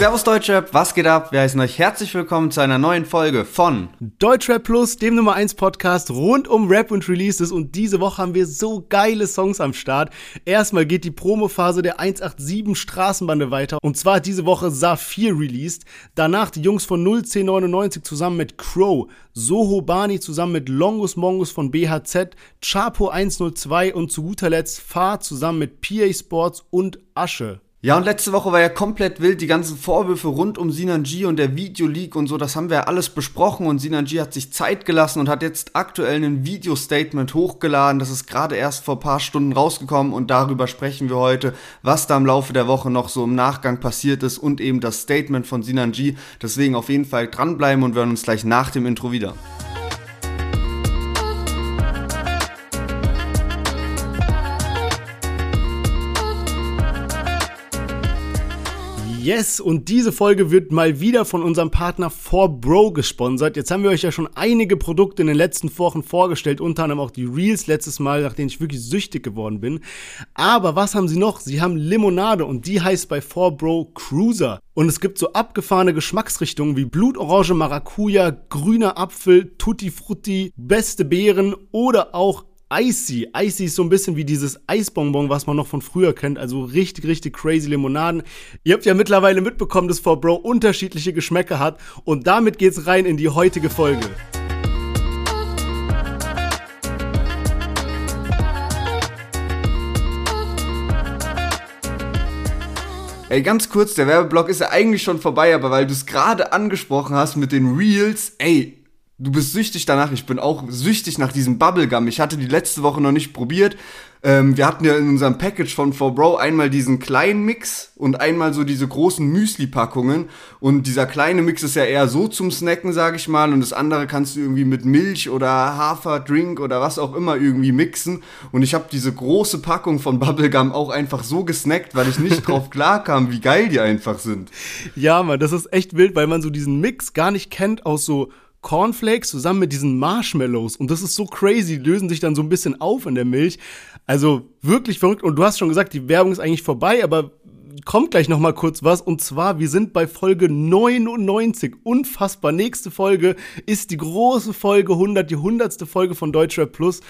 Servus Deutschrap, was geht ab? Wir heißen euch herzlich willkommen zu einer neuen Folge von Deutschrap Plus, dem Nummer 1 Podcast rund um Rap und Releases und diese Woche haben wir so geile Songs am Start. Erstmal geht die Promophase der 187 Straßenbande weiter und zwar diese Woche Saphir released. Danach die Jungs von 01099 zusammen mit Crow, Soho Bani zusammen mit Longus Mongus von BHZ, Chapo 102 und zu guter Letzt Fahr zusammen mit PA Sports und Asche. Ja, und letzte Woche war ja komplett wild, die ganzen Vorwürfe rund um Sinan G und der Videoleak und so, das haben wir ja alles besprochen und Sinan G hat sich Zeit gelassen und hat jetzt aktuell ein Video-Statement hochgeladen, das ist gerade erst vor paar Stunden rausgekommen und darüber sprechen wir heute, was da im Laufe der Woche noch so im Nachgang passiert ist und eben das Statement von Sinan G. Deswegen auf jeden Fall dranbleiben und wir hören uns gleich nach dem Intro wieder. Yes, und diese Folge wird mal wieder von unserem Partner 4Bro gesponsert. Jetzt haben wir euch ja schon einige Produkte in den letzten Wochen vorgestellt, unter anderem auch die Reels letztes Mal, nach denen ich wirklich süchtig geworden bin. Aber was haben sie noch? Sie haben Limonade und die heißt bei 4Bro Cruiser. Und es gibt so abgefahrene Geschmacksrichtungen wie Blutorange Maracuja, grüner Apfel, Tutti Frutti, beste Beeren oder auch Icy. Icy ist so ein bisschen wie dieses Eisbonbon, was man noch von früher kennt. Also richtig, richtig crazy Limonaden. Ihr habt ja mittlerweile mitbekommen, dass 4Bro unterschiedliche Geschmäcker hat. Und damit geht's rein in die heutige Folge. Ey, ganz kurz, der Werbeblock ist ja eigentlich schon vorbei, aber weil du es gerade angesprochen hast mit den Reels, ey, du bist süchtig danach. Ich bin auch süchtig nach diesem Bubblegum. Ich hatte die letzte Woche noch nicht probiert. Ähm, wir hatten ja in unserem Package von 4Bro einmal diesen kleinen Mix und einmal so diese großen Müsli-Packungen. Und dieser kleine Mix ist ja eher so zum Snacken, sag ich mal. Und das andere kannst du irgendwie mit Milch oder Haferdrink oder was auch immer irgendwie mixen. Und ich habe diese große Packung von Bubblegum auch einfach so gesnackt, weil ich nicht drauf klarkam, wie geil die einfach sind. Ja, man, das ist echt wild, weil man so diesen Mix gar nicht kennt aus so Cornflakes zusammen mit diesen Marshmallows. Und das ist so crazy, die lösen sich dann so ein bisschen auf in der Milch. Also wirklich verrückt. Und du hast schon gesagt, die Werbung ist eigentlich vorbei, aber kommt gleich noch mal kurz was. Und zwar, wir sind bei Folge 99. Unfassbar. Nächste Folge ist die große Folge 100, die 100. Folge von Deutschrap Plus.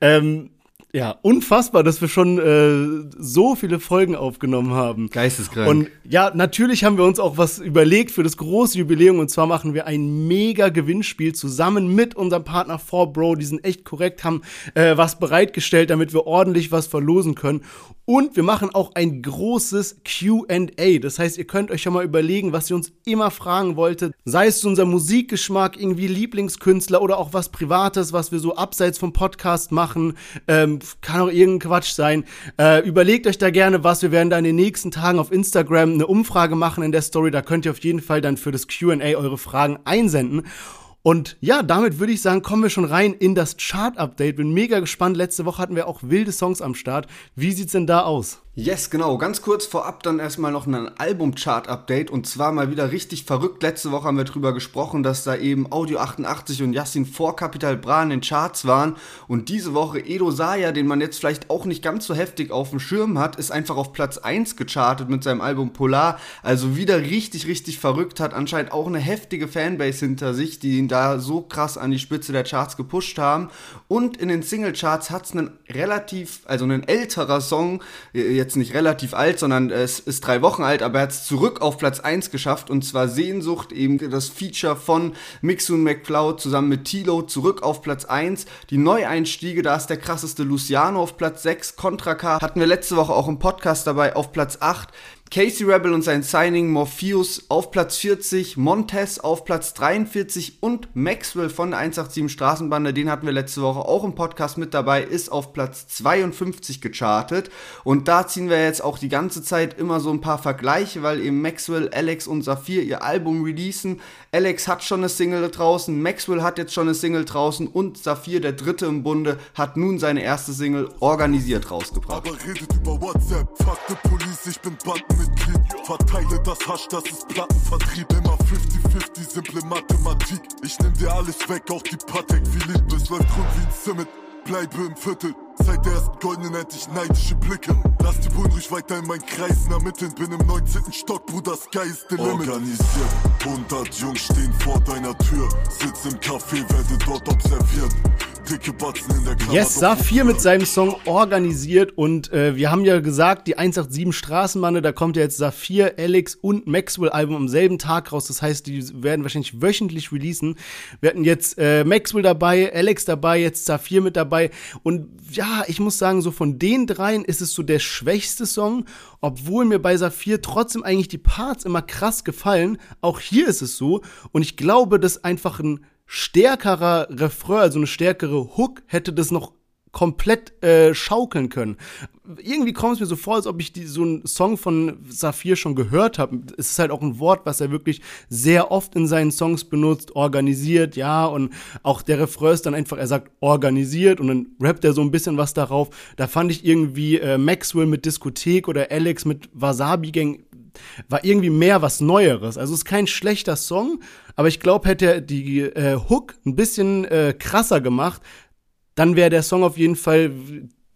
Ähm, ja, unfassbar, dass wir schon äh, so viele Folgen aufgenommen haben. Geisteskrank. Und ja, natürlich haben wir uns auch was überlegt für das große Jubiläum. Und zwar machen wir ein mega Gewinnspiel zusammen mit unserem Partner 4Bro. Die sind echt korrekt, haben äh, was bereitgestellt, damit wir ordentlich was verlosen können. Und wir machen auch ein großes QA. Das heißt, ihr könnt euch schon mal überlegen, was ihr uns immer fragen wolltet. Sei es unser Musikgeschmack, irgendwie Lieblingskünstler oder auch was Privates, was wir so abseits vom Podcast machen. Ähm, kann auch irgendein Quatsch sein. Äh, überlegt euch da gerne was. Wir werden da in den nächsten Tagen auf Instagram eine Umfrage machen in der Story. Da könnt ihr auf jeden Fall dann für das QA eure Fragen einsenden. Und ja, damit würde ich sagen, kommen wir schon rein in das Chart-Update. Bin mega gespannt. Letzte Woche hatten wir auch wilde Songs am Start. Wie sieht's denn da aus? Yes, genau. Ganz kurz vorab dann erstmal noch ein Album-Chart-Update und zwar mal wieder richtig verrückt. Letzte Woche haben wir drüber gesprochen, dass da eben Audio 88 und Yassin vor Capital Bra in den Charts waren und diese Woche Edo Saya, den man jetzt vielleicht auch nicht ganz so heftig auf dem Schirm hat, ist einfach auf Platz 1 gechartet mit seinem Album Polar. Also wieder richtig, richtig verrückt, hat anscheinend auch eine heftige Fanbase hinter sich, die ihn da so krass an die Spitze der Charts gepusht haben. Und in den Single-Charts hat es einen relativ, also ein älterer Song, jetzt jetzt nicht relativ alt, sondern es ist drei Wochen alt, aber er hat es zurück auf Platz 1 geschafft und zwar Sehnsucht, eben das Feature von Mixun McCloud zusammen mit Tilo zurück auf Platz 1. Die Neueinstiege, da ist der krasseste Luciano auf Platz 6, Contra K hatten wir letzte Woche auch im Podcast dabei auf Platz 8. Casey Rebel und sein Signing Morpheus auf Platz 40, Montez auf Platz 43 und Maxwell von der 187 Straßenbande, den hatten wir letzte Woche auch im Podcast mit dabei, ist auf Platz 52 gechartet. Und da ziehen wir jetzt auch die ganze Zeit immer so ein paar Vergleiche, weil eben Maxwell, Alex und Saphir ihr Album releasen. Alex hat schon eine Single draußen, Maxwell hat jetzt schon eine Single draußen und Saphir, der dritte im Bunde, hat nun seine erste Single organisiert rausgebracht. Aber redet über WhatsApp, fuck the police, ich bin Button. Mitglied. Verteile das Hasch, das ist Plattenvertrieb. Immer 50-50, simple Mathematik. Ich nehm dir alles weg, auch die Patek. Wie Licht, es läuft rund wie ein Zimmet. Bleibe im Viertel. Seit der ersten Goldenen hätte ich neidische Blicke. Lass die Bullen ruhig weiter in meinen Kreisen ermitteln. Bin im 19. Stock, Bruder, Sky ist the limit. Organisiert, 100 Jungs stehen vor deiner Tür. Sitz im Café, werde dort observiert. Yes, Saphir mit seinem Song organisiert und äh, wir haben ja gesagt, die 187 Straßenbande, da kommt ja jetzt Saphir, Alex und Maxwell Album am selben Tag raus. Das heißt, die werden wahrscheinlich wöchentlich releasen. Wir hatten jetzt äh, Maxwell dabei, Alex dabei, jetzt Saphir mit dabei und ja, ich muss sagen, so von den dreien ist es so der schwächste Song, obwohl mir bei Saphir trotzdem eigentlich die Parts immer krass gefallen. Auch hier ist es so und ich glaube, dass einfach ein stärkerer Refrain, also eine stärkere Hook, hätte das noch komplett äh, schaukeln können. Irgendwie kommt es mir so vor, als ob ich die, so einen Song von Saphir schon gehört habe. Es ist halt auch ein Wort, was er wirklich sehr oft in seinen Songs benutzt, organisiert, ja, und auch der Refrain ist dann einfach, er sagt organisiert und dann rappt er so ein bisschen was darauf. Da fand ich irgendwie äh, Maxwell mit Diskothek oder Alex mit Wasabi Gang war irgendwie mehr was Neueres. Also es ist kein schlechter Song, aber ich glaube, hätte er die äh, Hook ein bisschen äh, krasser gemacht, dann wäre der Song auf jeden Fall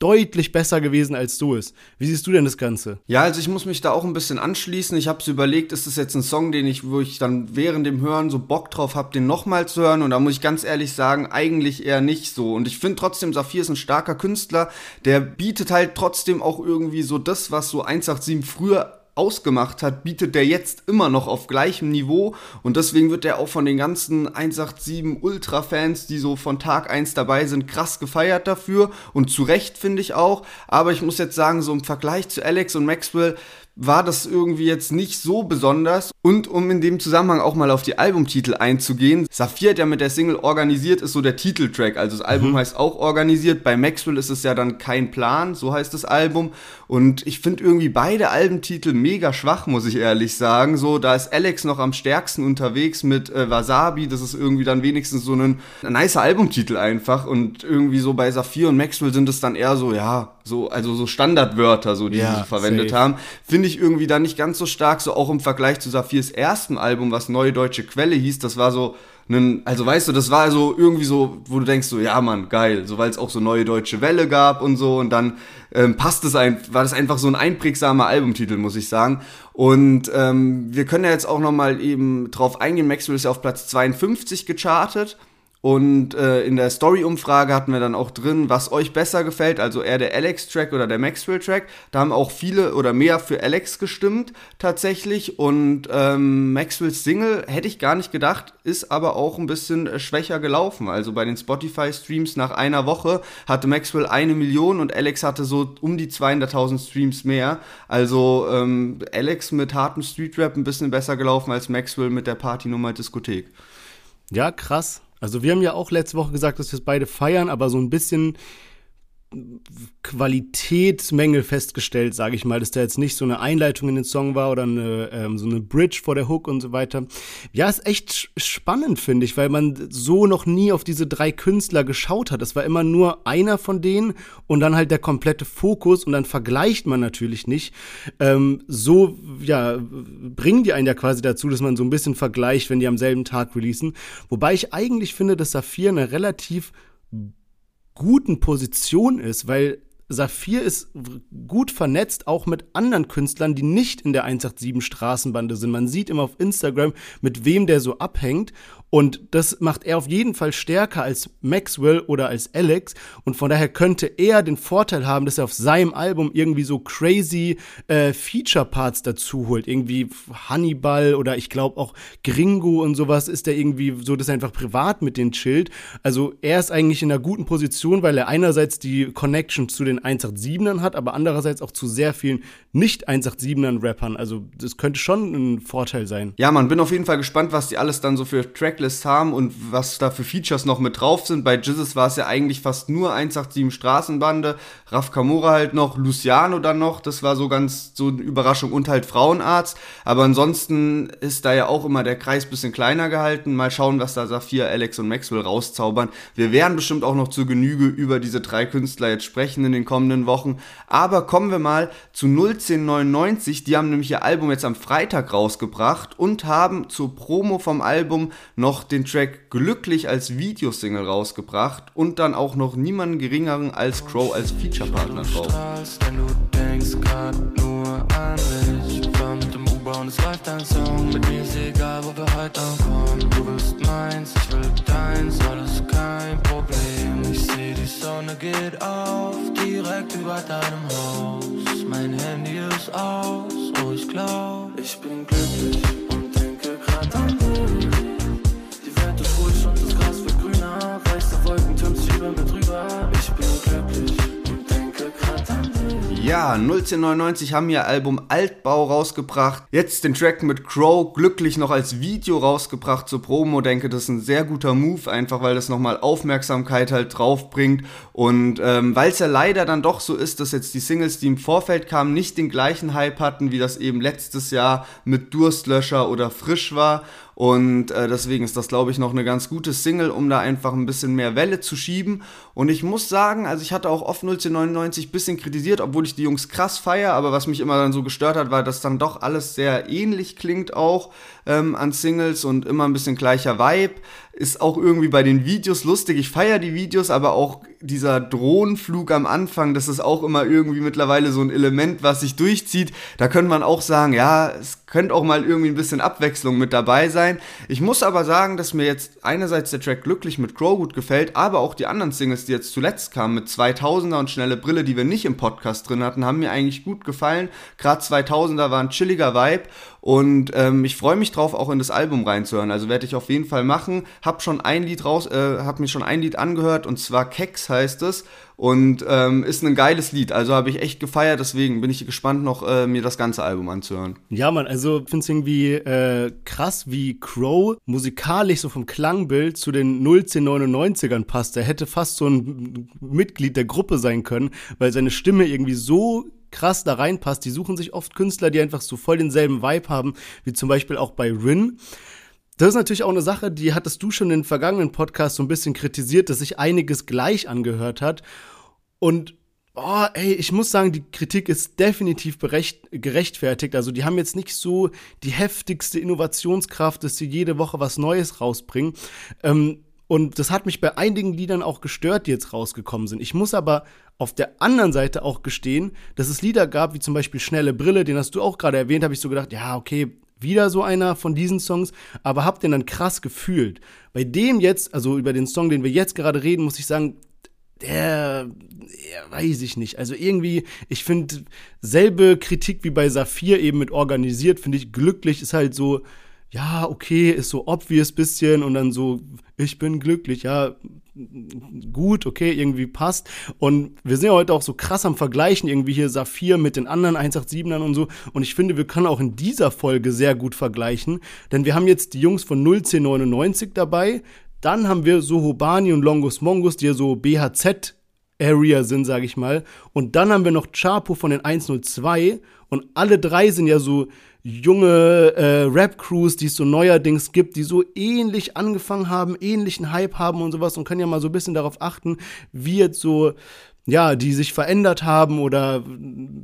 deutlich besser gewesen, als du es. Wie siehst du denn das Ganze? Ja, also ich muss mich da auch ein bisschen anschließen. Ich habe es überlegt, ist das jetzt ein Song, den ich, wo ich dann während dem Hören so Bock drauf habe, den nochmal zu hören? Und da muss ich ganz ehrlich sagen, eigentlich eher nicht so. Und ich finde trotzdem, Saphir ist ein starker Künstler, der bietet halt trotzdem auch irgendwie so das, was so 187 früher ausgemacht hat, bietet der jetzt immer noch auf gleichem Niveau. Und deswegen wird er auch von den ganzen 187 Ultra-Fans, die so von Tag 1 dabei sind, krass gefeiert dafür. Und zu Recht finde ich auch, aber ich muss jetzt sagen, so im Vergleich zu Alex und Maxwell war das irgendwie jetzt nicht so besonders. Und um in dem Zusammenhang auch mal auf die Albumtitel einzugehen, Saphir hat ja mit der Single organisiert, ist so der Titeltrack. Also das Album mhm. heißt auch organisiert. Bei Maxwell ist es ja dann kein Plan, so heißt das Album. Und ich finde irgendwie beide Albumtitel mega schwach, muss ich ehrlich sagen. So, da ist Alex noch am stärksten unterwegs mit äh, Wasabi. Das ist irgendwie dann wenigstens so ein, ein nicer Albumtitel einfach. Und irgendwie so bei Saphir und Maxwell sind es dann eher so, ja, so, also so Standardwörter, so, die ja, sie verwendet safe. haben. Finde ich irgendwie dann nicht ganz so stark, so auch im Vergleich zu Saphirs ersten Album, was Neue Deutsche Quelle hieß. Das war so, einen, also weißt du, das war so irgendwie so, wo du denkst so, ja Mann, geil, so weil es auch so neue deutsche Welle gab und so und dann ähm, passt es ein, war das einfach so ein einprägsamer Albumtitel, muss ich sagen. Und ähm, wir können ja jetzt auch noch mal eben drauf eingehen. Maxwell ist ja auf Platz 52 gechartet. Und äh, in der Story-Umfrage hatten wir dann auch drin, was euch besser gefällt, also eher der Alex-Track oder der Maxwell-Track. Da haben auch viele oder mehr für Alex gestimmt tatsächlich. Und ähm, Maxwells Single hätte ich gar nicht gedacht, ist aber auch ein bisschen äh, schwächer gelaufen. Also bei den Spotify-Streams nach einer Woche hatte Maxwell eine Million und Alex hatte so um die 200.000 Streams mehr. Also ähm, Alex mit hartem Streetrap ein bisschen besser gelaufen als Maxwell mit der Partynummer Diskothek. Ja, krass. Also wir haben ja auch letzte Woche gesagt, dass wir es beide feiern, aber so ein bisschen Qualitätsmängel festgestellt, sage ich mal, dass da jetzt nicht so eine Einleitung in den Song war oder eine, ähm, so eine Bridge vor der Hook und so weiter. Ja, ist echt spannend, finde ich, weil man so noch nie auf diese drei Künstler geschaut hat. Es war immer nur einer von denen und dann halt der komplette Fokus und dann vergleicht man natürlich nicht. Ähm, so, ja, bringen die einen ja quasi dazu, dass man so ein bisschen vergleicht, wenn die am selben Tag releasen. Wobei ich eigentlich finde, dass Saphir eine relativ guten Position ist, weil Saphir ist gut vernetzt, auch mit anderen Künstlern, die nicht in der 187 Straßenbande sind. Man sieht immer auf Instagram, mit wem der so abhängt. Und das macht er auf jeden Fall stärker als Maxwell oder als Alex. Und von daher könnte er den Vorteil haben, dass er auf seinem Album irgendwie so crazy äh, Feature-Parts dazu holt. Irgendwie Hannibal oder ich glaube auch Gringo und sowas ist er irgendwie so, dass er einfach privat mit denen chillt. Also er ist eigentlich in einer guten Position, weil er einerseits die Connection zu den 187ern hat, aber andererseits auch zu sehr vielen nicht 187ern Rappern. Also das könnte schon ein Vorteil sein. Ja, man bin auf jeden Fall gespannt, was die alles dann so für Track Tracklist haben und was da für Features noch mit drauf sind. Bei Jizzes war es ja eigentlich fast nur 187 Straßenbande, Raf Kamora halt noch, Luciano dann noch, das war so ganz so eine Überraschung und halt Frauenarzt. Aber ansonsten ist da ja auch immer der Kreis bisschen kleiner gehalten. Mal schauen, was da Saphir, Alex und Maxwell rauszaubern. Wir werden bestimmt auch noch zur Genüge über diese drei Künstler jetzt sprechen in den kommenden Wochen. Aber kommen wir mal zu 01099. Die haben nämlich ihr Album jetzt am Freitag rausgebracht und haben zur Promo vom Album noch noch den Track Glücklich als Videosingle rausgebracht und dann auch noch niemanden geringeren als Crow als Featurepartner drauf. Und es läuft ein Song. Mit mir ist egal, wo wir heute ankommen. Du willst meins, ich will deins, alles kein Problem. Ich seh, die Sonne geht auf, direkt über deinem Haus. Mein Handy ist aus, oh ich glaub, ich bin glücklich und denke grad an dich. Grüner, weiße Wolken türmen sich über mir drüber. Ich bin glücklich. Ja, 1999 haben ihr Album Altbau rausgebracht. Jetzt den Track mit Crow glücklich noch als Video rausgebracht zur Promo. Denke, das ist ein sehr guter Move, einfach weil das nochmal Aufmerksamkeit halt drauf bringt. Und ähm, weil es ja leider dann doch so ist, dass jetzt die Singles, die im Vorfeld kamen, nicht den gleichen Hype hatten, wie das eben letztes Jahr mit Durstlöscher oder Frisch war. Und äh, deswegen ist das, glaube ich, noch eine ganz gute Single, um da einfach ein bisschen mehr Welle zu schieben. Und ich muss sagen, also ich hatte auch oft 1999 ein bisschen kritisiert, obwohl ich die Jungs krass feier, aber was mich immer dann so gestört hat, war, dass dann doch alles sehr ähnlich klingt auch ähm, an Singles und immer ein bisschen gleicher Vibe. Ist auch irgendwie bei den Videos lustig. Ich feiere die Videos, aber auch dieser Drohnenflug am Anfang, das ist auch immer irgendwie mittlerweile so ein Element, was sich durchzieht. Da könnte man auch sagen, ja, es könnte auch mal irgendwie ein bisschen Abwechslung mit dabei sein. Ich muss aber sagen, dass mir jetzt einerseits der Track Glücklich mit Crow gut gefällt, aber auch die anderen Singles, die jetzt zuletzt kamen mit 2000er und Schnelle Brille, die wir nicht im Podcast drin hatten, haben mir eigentlich gut gefallen. Gerade 2000er war ein chilliger Vibe und ähm, ich freue mich drauf, auch in das Album reinzuhören. Also werde ich auf jeden Fall machen. Hab schon ein Lied raus, äh, hab mir schon ein Lied angehört und zwar Keks heißt es und ähm, ist ein geiles Lied. Also habe ich echt gefeiert. Deswegen bin ich gespannt, noch äh, mir das ganze Album anzuhören. Ja, man, also finde es irgendwie äh, krass, wie Crow musikalisch so vom Klangbild zu den 01099ern passt. Er hätte fast so ein Mitglied der Gruppe sein können, weil seine Stimme irgendwie so krass da reinpasst. Die suchen sich oft Künstler, die einfach so voll denselben Vibe haben, wie zum Beispiel auch bei Rin. Das ist natürlich auch eine Sache, die hattest du schon in den vergangenen Podcasts so ein bisschen kritisiert, dass sich einiges gleich angehört hat. Und Oh, ey, ich muss sagen, die Kritik ist definitiv berecht, gerechtfertigt. Also, die haben jetzt nicht so die heftigste Innovationskraft, dass sie jede Woche was Neues rausbringen. Ähm, und das hat mich bei einigen Liedern auch gestört, die jetzt rausgekommen sind. Ich muss aber auf der anderen Seite auch gestehen, dass es Lieder gab, wie zum Beispiel Schnelle Brille, den hast du auch gerade erwähnt, habe ich so gedacht, ja, okay, wieder so einer von diesen Songs, aber hab den dann krass gefühlt. Bei dem jetzt, also über den Song, den wir jetzt gerade reden, muss ich sagen, der, der weiß ich nicht. Also irgendwie, ich finde, selbe Kritik wie bei Saphir eben mit organisiert, finde ich glücklich, ist halt so, ja, okay, ist so obvious bisschen und dann so, ich bin glücklich, ja, gut, okay, irgendwie passt. Und wir sind ja heute auch so krass am Vergleichen, irgendwie hier Saphir mit den anderen 187ern und so. Und ich finde, wir können auch in dieser Folge sehr gut vergleichen, denn wir haben jetzt die Jungs von 01099 dabei, dann haben wir Sohobani und Longus Mongus, die ja so BHZ Area sind, sage ich mal. Und dann haben wir noch Chapo von den 102 und alle drei sind ja so junge äh, Rap-Crews, die es so neuerdings gibt, die so ähnlich angefangen haben, ähnlichen Hype haben und sowas und können ja mal so ein bisschen darauf achten, wie jetzt so ja, die sich verändert haben oder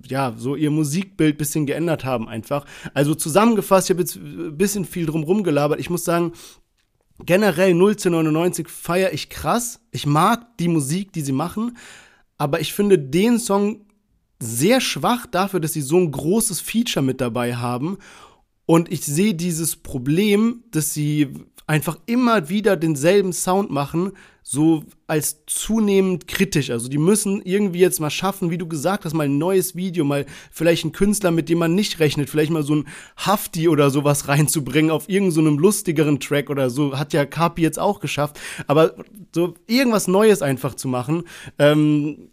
ja, so ihr Musikbild bisschen geändert haben einfach. Also zusammengefasst, ich habe jetzt ein bisschen viel drum rumgelabert. Ich muss sagen, generell 01099 feiere ich krass. Ich mag die Musik, die sie machen, aber ich finde den Song sehr schwach dafür, dass sie so ein großes Feature mit dabei haben. Und ich sehe dieses Problem, dass sie einfach immer wieder denselben Sound machen, so als zunehmend kritisch. Also die müssen irgendwie jetzt mal schaffen, wie du gesagt hast, mal ein neues Video, mal vielleicht einen Künstler, mit dem man nicht rechnet, vielleicht mal so ein Hafti oder sowas reinzubringen auf irgendeinem so lustigeren Track oder so. Hat ja Kapi jetzt auch geschafft. Aber so irgendwas Neues einfach zu machen, ähm,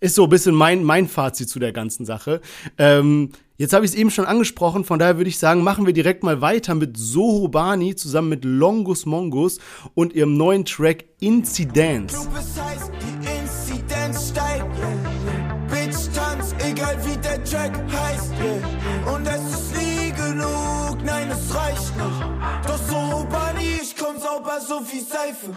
ist so ein bisschen mein, mein Fazit zu der ganzen Sache. Ähm, jetzt habe ich es eben schon angesprochen, von daher würde ich sagen, machen wir direkt mal weiter mit Soho Bani zusammen mit Longus Mongus und ihrem neuen Track Incidence. Du bist heiß, die Inzidenz steigt, yeah. Bitch tanz, egal wie der Track heißt, yeah. Und es ist nie genug, nein, es reicht nicht. Doch Soho Bani, ich komm sauber so wie Seife.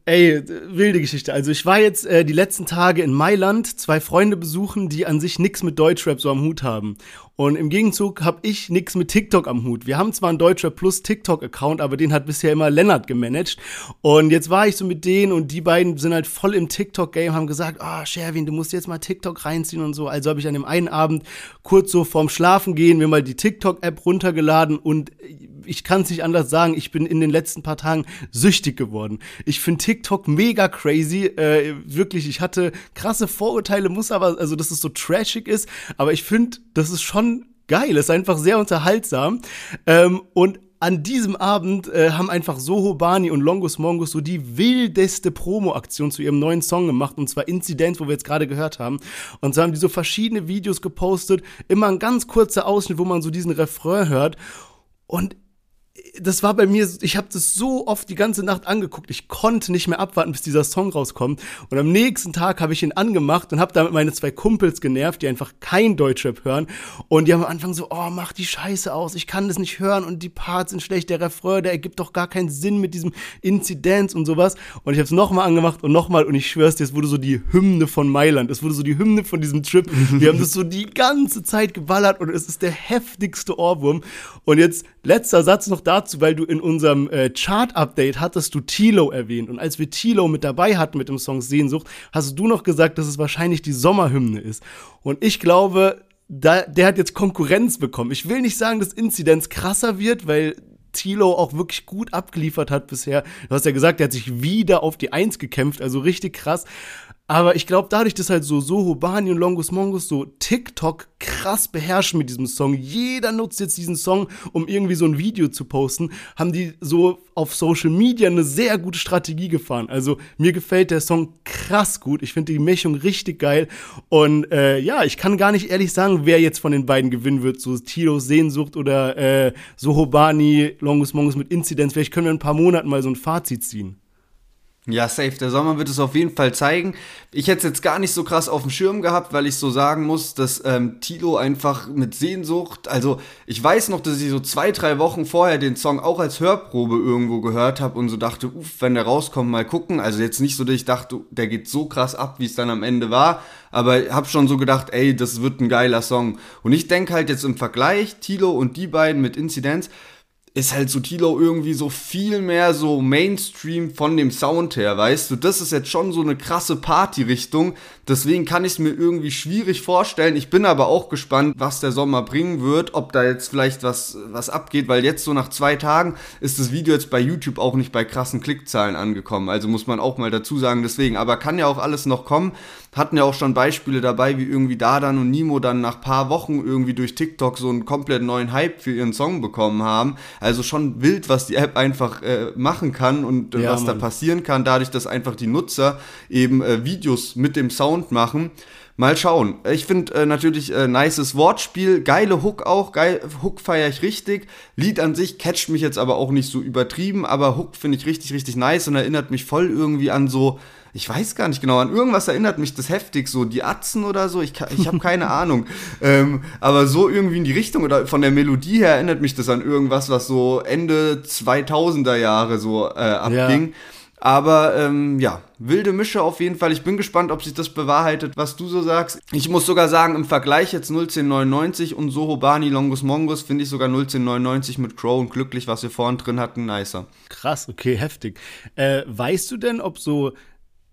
ey, wilde Geschichte. Also ich war jetzt äh, die letzten Tage in Mailand, zwei Freunde besuchen, die an sich nix mit Deutschrap so am Hut haben. Und im Gegenzug habe ich nix mit TikTok am Hut. Wir haben zwar einen Deutschrap Plus TikTok-Account, aber den hat bisher immer Lennart gemanagt. Und jetzt war ich so mit denen und die beiden sind halt voll im TikTok-Game, haben gesagt, ah, oh, Sherwin, du musst jetzt mal TikTok reinziehen und so. Also habe ich an dem einen Abend kurz so vorm Schlafen gehen mir mal die TikTok-App runtergeladen und ich kann es nicht anders sagen, ich bin in den letzten paar Tagen süchtig geworden. Ich finde TikTok mega crazy. Äh, wirklich, ich hatte krasse Vorurteile, muss aber, also dass es so trashig ist, aber ich finde, das ist schon geil. Ist einfach sehr unterhaltsam. Ähm, und an diesem Abend äh, haben einfach Soho Bani und Longus Mongus so die wildeste Promo-Aktion zu ihrem neuen Song gemacht, und zwar Inzidenz, wo wir jetzt gerade gehört haben. Und so haben die so verschiedene Videos gepostet, immer ein ganz kurzer Ausschnitt, wo man so diesen Refrain hört. Und das war bei mir, ich habe das so oft die ganze Nacht angeguckt, ich konnte nicht mehr abwarten, bis dieser Song rauskommt. Und am nächsten Tag habe ich ihn angemacht und habe damit meine zwei Kumpels genervt, die einfach kein Deutschrap hören. Und die haben am Anfang so, oh, mach die Scheiße aus, ich kann das nicht hören und die Parts sind schlecht, der Refrain, der ergibt doch gar keinen Sinn mit diesem Inzidenz und sowas. Und ich habe es nochmal angemacht und nochmal und ich schwör's dir, es wurde so die Hymne von Mailand, es wurde so die Hymne von diesem Trip. Wir haben das so die ganze Zeit geballert und es ist der heftigste Ohrwurm. Und jetzt letzter Satz noch dazu, weil du in unserem äh, Chart-Update hattest du Tilo erwähnt. Und als wir Tilo mit dabei hatten mit dem Song Sehnsucht, hast du noch gesagt, dass es wahrscheinlich die Sommerhymne ist. Und ich glaube, da, der hat jetzt Konkurrenz bekommen. Ich will nicht sagen, dass Inzidenz krasser wird, weil Tilo auch wirklich gut abgeliefert hat bisher. Du hast ja gesagt, er hat sich wieder auf die Eins gekämpft, also richtig krass. Aber ich glaube, dadurch, dass halt so Soho Bani und Longus Mongus so TikTok krass beherrschen mit diesem Song, jeder nutzt jetzt diesen Song, um irgendwie so ein Video zu posten, haben die so auf Social Media eine sehr gute Strategie gefahren. Also mir gefällt der Song krass gut. Ich finde die Mischung richtig geil. Und äh, ja, ich kann gar nicht ehrlich sagen, wer jetzt von den beiden gewinnen wird. So Tilos Sehnsucht oder äh, Soho Bani, Longus Mongus mit Inzidenz. Vielleicht können wir in ein paar Monaten mal so ein Fazit ziehen. Ja, safe. Der Sommer wird es auf jeden Fall zeigen. Ich hätte es jetzt gar nicht so krass auf dem Schirm gehabt, weil ich so sagen muss, dass ähm, Tilo einfach mit Sehnsucht, also ich weiß noch, dass ich so zwei, drei Wochen vorher den Song auch als Hörprobe irgendwo gehört habe und so dachte, uff, wenn der rauskommt, mal gucken. Also jetzt nicht so, dass ich dachte, der geht so krass ab, wie es dann am Ende war, aber hab schon so gedacht, ey, das wird ein geiler Song. Und ich denke halt jetzt im Vergleich, Tilo und die beiden mit Inzidenz, ist halt so Tilo irgendwie so viel mehr so Mainstream von dem Sound her, weißt du? Das ist jetzt schon so eine krasse Party-Richtung. Deswegen kann ich es mir irgendwie schwierig vorstellen. Ich bin aber auch gespannt, was der Sommer bringen wird, ob da jetzt vielleicht was, was abgeht, weil jetzt so nach zwei Tagen ist das Video jetzt bei YouTube auch nicht bei krassen Klickzahlen angekommen. Also muss man auch mal dazu sagen, deswegen. Aber kann ja auch alles noch kommen. Hatten ja auch schon Beispiele dabei, wie irgendwie Dadan und Nimo dann nach paar Wochen irgendwie durch TikTok so einen komplett neuen Hype für ihren Song bekommen haben. Also schon wild, was die App einfach äh, machen kann und äh, ja, was Mann. da passieren kann, dadurch, dass einfach die Nutzer eben äh, Videos mit dem Sound machen. Mal schauen. Ich finde äh, natürlich äh, nices Wortspiel, geile Hook auch, geil, Hook feiere ich richtig. Lied an sich catcht mich jetzt aber auch nicht so übertrieben, aber Hook finde ich richtig, richtig nice und erinnert mich voll irgendwie an so ich weiß gar nicht genau, an irgendwas erinnert mich das heftig, so die Atzen oder so, ich, ich habe keine Ahnung. Ähm, aber so irgendwie in die Richtung oder von der Melodie her erinnert mich das an irgendwas, was so Ende 2000er Jahre so äh, abging. Ja. Aber ähm, ja, wilde Mische auf jeden Fall. Ich bin gespannt, ob sich das bewahrheitet, was du so sagst. Ich muss sogar sagen, im Vergleich jetzt 01099 und Sohobani Longus Mongus finde ich sogar 01099 mit Crow und Glücklich, was wir vorhin drin hatten, nicer. Krass, okay, heftig. Äh, weißt du denn, ob so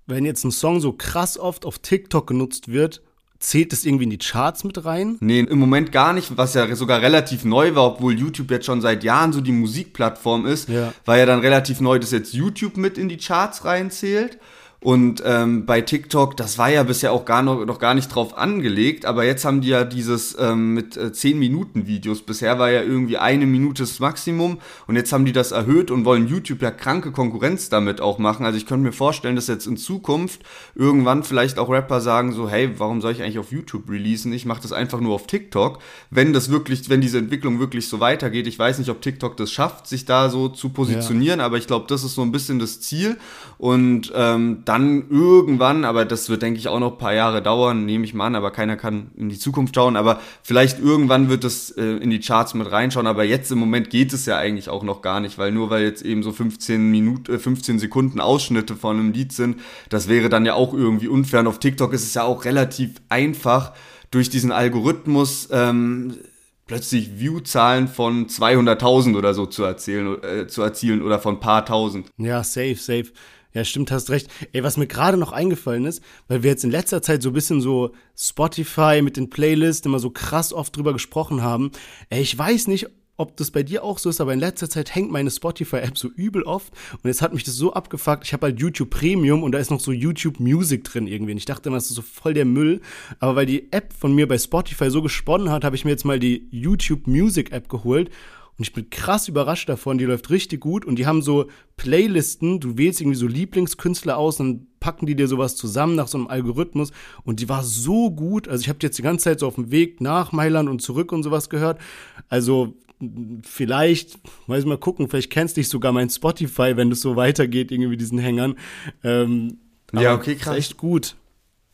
wenn jetzt ein Song so krass oft auf TikTok genutzt wird, zählt es irgendwie in die Charts mit rein? Nee, im Moment gar nicht, was ja sogar relativ neu war, obwohl YouTube jetzt schon seit Jahren so die Musikplattform ist, ja. war ja dann relativ neu, dass jetzt YouTube mit in die Charts reinzählt. Und ähm, bei TikTok, das war ja bisher auch gar noch, noch gar nicht drauf angelegt, aber jetzt haben die ja dieses ähm, mit äh, 10 Minuten Videos. Bisher war ja irgendwie eine Minute das Maximum und jetzt haben die das erhöht und wollen YouTube ja kranke Konkurrenz damit auch machen. Also ich könnte mir vorstellen, dass jetzt in Zukunft irgendwann vielleicht auch Rapper sagen so, hey, warum soll ich eigentlich auf YouTube releasen? Ich mache das einfach nur auf TikTok. Wenn das wirklich, wenn diese Entwicklung wirklich so weitergeht, ich weiß nicht, ob TikTok das schafft, sich da so zu positionieren, ja. aber ich glaube, das ist so ein bisschen das Ziel und ähm, dann irgendwann, aber das wird, denke ich, auch noch ein paar Jahre dauern, nehme ich mal an, aber keiner kann in die Zukunft schauen. Aber vielleicht irgendwann wird es äh, in die Charts mit reinschauen. Aber jetzt im Moment geht es ja eigentlich auch noch gar nicht, weil nur weil jetzt eben so 15 Minuten, äh, 15 Sekunden Ausschnitte von einem Lied sind, das wäre dann ja auch irgendwie unfair. Und auf TikTok ist es ja auch relativ einfach durch diesen Algorithmus. Ähm, plötzlich View-Zahlen von 200.000 oder so zu, erzählen, äh, zu erzielen oder von paar tausend. Ja, safe, safe. Ja, stimmt, hast recht. Ey, was mir gerade noch eingefallen ist, weil wir jetzt in letzter Zeit so ein bisschen so Spotify mit den Playlists immer so krass oft drüber gesprochen haben. Ey, ich weiß nicht, ob das bei dir auch so ist, aber in letzter Zeit hängt meine Spotify-App so übel oft und jetzt hat mich das so abgefuckt. Ich habe halt YouTube Premium und da ist noch so YouTube Music drin irgendwie. Und ich dachte immer, das ist so voll der Müll. Aber weil die App von mir bei Spotify so gesponnen hat, habe ich mir jetzt mal die YouTube Music App geholt und ich bin krass überrascht davon, die läuft richtig gut und die haben so Playlisten, du wählst irgendwie so Lieblingskünstler aus und packen die dir sowas zusammen nach so einem Algorithmus und die war so gut. Also ich habe jetzt die ganze Zeit so auf dem Weg nach Mailand und zurück und sowas gehört. Also vielleicht, weiß mal gucken, vielleicht kennst dich sogar mein Spotify, wenn es so weitergeht, irgendwie mit diesen Hängern. Ähm, ja, okay, krass. Echt gut.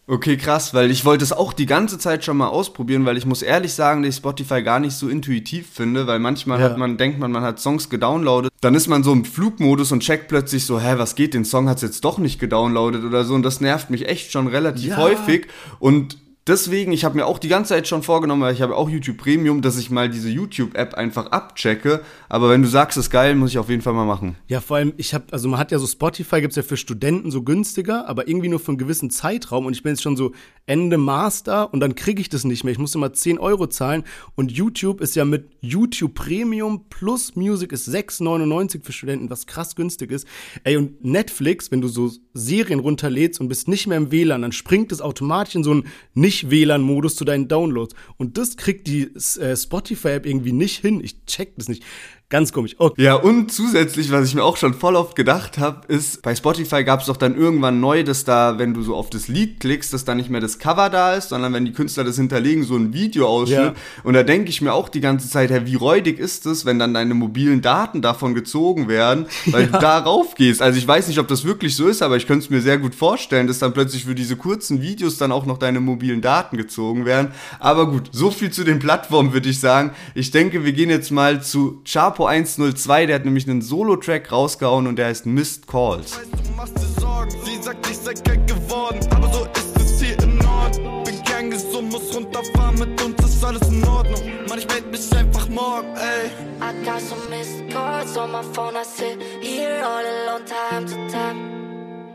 Okay, krass, weil ich wollte es auch die ganze Zeit schon mal ausprobieren, weil ich muss ehrlich sagen, dass ich Spotify gar nicht so intuitiv finde, weil manchmal ja. hat man, denkt man, man hat Songs gedownloadet, dann ist man so im Flugmodus und checkt plötzlich so, hä, was geht, den Song hat's jetzt doch nicht gedownloadet oder so und das nervt mich echt schon relativ ja. häufig und Deswegen, ich habe mir auch die ganze Zeit schon vorgenommen, weil ich habe auch YouTube Premium, dass ich mal diese YouTube-App einfach abchecke. Aber wenn du sagst, es ist geil, muss ich auf jeden Fall mal machen. Ja, vor allem, ich habe, also man hat ja so Spotify, gibt's ja für Studenten so günstiger, aber irgendwie nur für einen gewissen Zeitraum. Und ich bin jetzt schon so Ende Master und dann kriege ich das nicht mehr. Ich muss immer 10 Euro zahlen. Und YouTube ist ja mit YouTube Premium plus Music ist 6,99 für Studenten, was krass günstig ist. Ey, und Netflix, wenn du so Serien runterlädst und bist nicht mehr im WLAN, dann springt es automatisch in so ein nicht nicht-WLAN-Modus zu deinen Downloads. Und das kriegt die äh, Spotify-App irgendwie nicht hin. Ich check das nicht. Ganz komisch. Okay. Ja, und zusätzlich, was ich mir auch schon voll oft gedacht habe, ist, bei Spotify gab es doch dann irgendwann neu, dass da, wenn du so auf das Lied klickst, dass da nicht mehr das Cover da ist, sondern wenn die Künstler das hinterlegen, so ein Videoausschnitt. Ja. Und da denke ich mir auch die ganze Zeit, hey, wie räudig ist es, wenn dann deine mobilen Daten davon gezogen werden, weil ja. du darauf gehst. Also ich weiß nicht, ob das wirklich so ist, aber ich könnte es mir sehr gut vorstellen, dass dann plötzlich für diese kurzen Videos dann auch noch deine mobilen Daten gezogen werden. Aber gut, so viel zu den Plattformen, würde ich sagen. Ich denke, wir gehen jetzt mal zu Chapo 102, der hat nämlich einen Solo-Track rausgehauen und der heißt Missed Calls. du machst dir Sorgen, sie sagt, ich sei krank geworden, aber so ist es hier im Norden. Bin gern gesund, muss runterfahren, mit uns ist alles in Ordnung. Mann, ich meld mich einfach morgen, ey. I got some missed calls on my phone, I sit here all alone time to time.